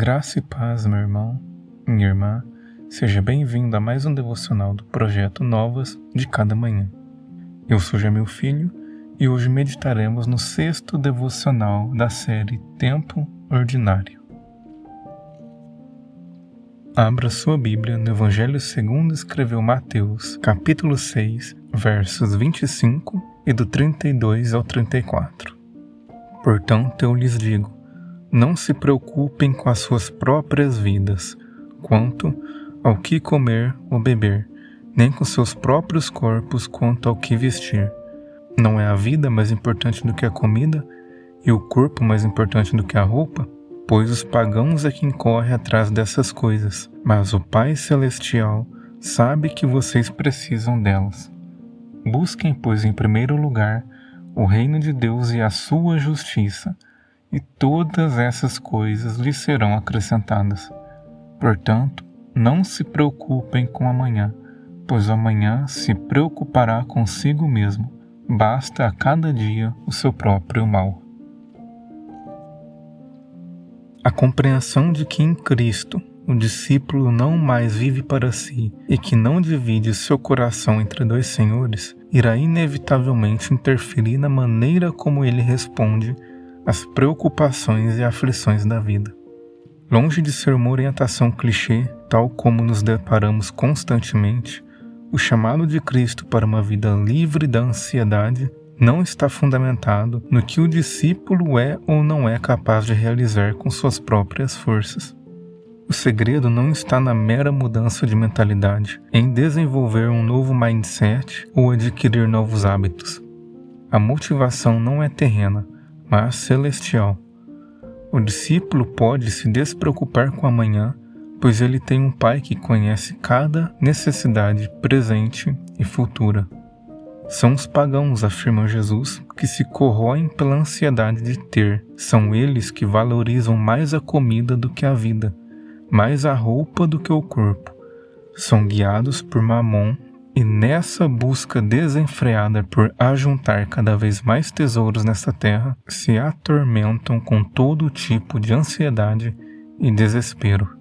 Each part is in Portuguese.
Graça e paz, meu irmão, minha irmã, seja bem-vindo a mais um devocional do projeto Novas de Cada Manhã. Eu sou Jamil Filho e hoje meditaremos no sexto devocional da série Tempo Ordinário. Abra sua Bíblia no Evangelho segundo escreveu Mateus, capítulo 6, versos 25 e do 32 ao 34. Portanto, eu lhes digo, não se preocupem com as suas próprias vidas, quanto ao que comer ou beber, nem com seus próprios corpos quanto ao que vestir. Não é a vida mais importante do que a comida e o corpo mais importante do que a roupa? Pois os pagãos é quem corre atrás dessas coisas, mas o Pai Celestial sabe que vocês precisam delas. Busquem, pois, em primeiro lugar o reino de Deus e a sua justiça e todas essas coisas lhe serão acrescentadas. Portanto, não se preocupem com amanhã, pois amanhã se preocupará consigo mesmo. Basta a cada dia o seu próprio mal. A compreensão de que em Cristo o discípulo não mais vive para si e que não divide seu coração entre dois senhores irá inevitavelmente interferir na maneira como ele responde as preocupações e aflições da vida. Longe de ser uma orientação clichê, tal como nos deparamos constantemente, o chamado de Cristo para uma vida livre da ansiedade não está fundamentado no que o discípulo é ou não é capaz de realizar com suas próprias forças. O segredo não está na mera mudança de mentalidade, em desenvolver um novo mindset ou adquirir novos hábitos. A motivação não é terrena, mas celestial. O discípulo pode se despreocupar com amanhã, pois ele tem um Pai que conhece cada necessidade presente e futura. São os pagãos, afirma Jesus, que se corroem pela ansiedade de ter. São eles que valorizam mais a comida do que a vida, mais a roupa do que o corpo. São guiados por Mamon e nessa busca desenfreada por ajuntar cada vez mais tesouros nessa terra, se atormentam com todo tipo de ansiedade e desespero.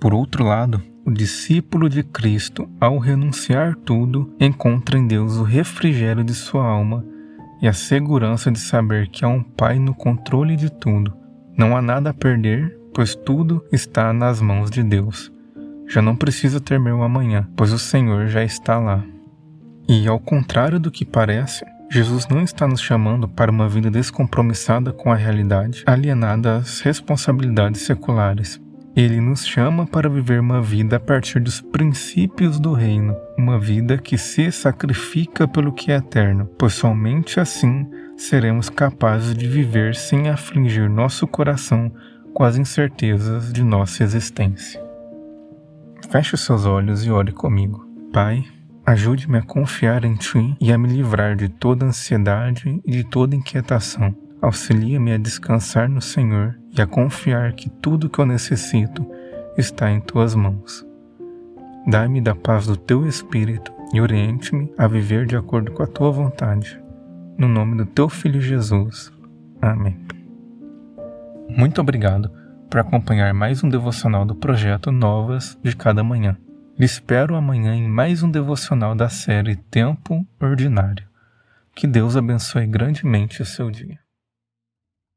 Por outro lado, o discípulo de Cristo, ao renunciar tudo, encontra em Deus o refrigério de sua alma e a segurança de saber que há um Pai no controle de tudo. Não há nada a perder, pois tudo está nas mãos de Deus já não precisa temer o amanhã, pois o Senhor já está lá. E ao contrário do que parece, Jesus não está nos chamando para uma vida descompromissada com a realidade, alienada às responsabilidades seculares. Ele nos chama para viver uma vida a partir dos princípios do reino, uma vida que se sacrifica pelo que é eterno, pois somente assim seremos capazes de viver sem afligir nosso coração com as incertezas de nossa existência. Feche os seus olhos e ore comigo. Pai, ajude-me a confiar em Ti e a me livrar de toda ansiedade e de toda inquietação. Auxilia-me a descansar no Senhor e a confiar que tudo que eu necessito está em Tuas mãos. Dai-me da paz do Teu Espírito e oriente-me a viver de acordo com a Tua vontade. No nome do Teu Filho Jesus. Amém. Muito obrigado para acompanhar mais um devocional do projeto Novas de Cada Manhã. Lhe espero amanhã em mais um devocional da série Tempo Ordinário. Que Deus abençoe grandemente o seu dia.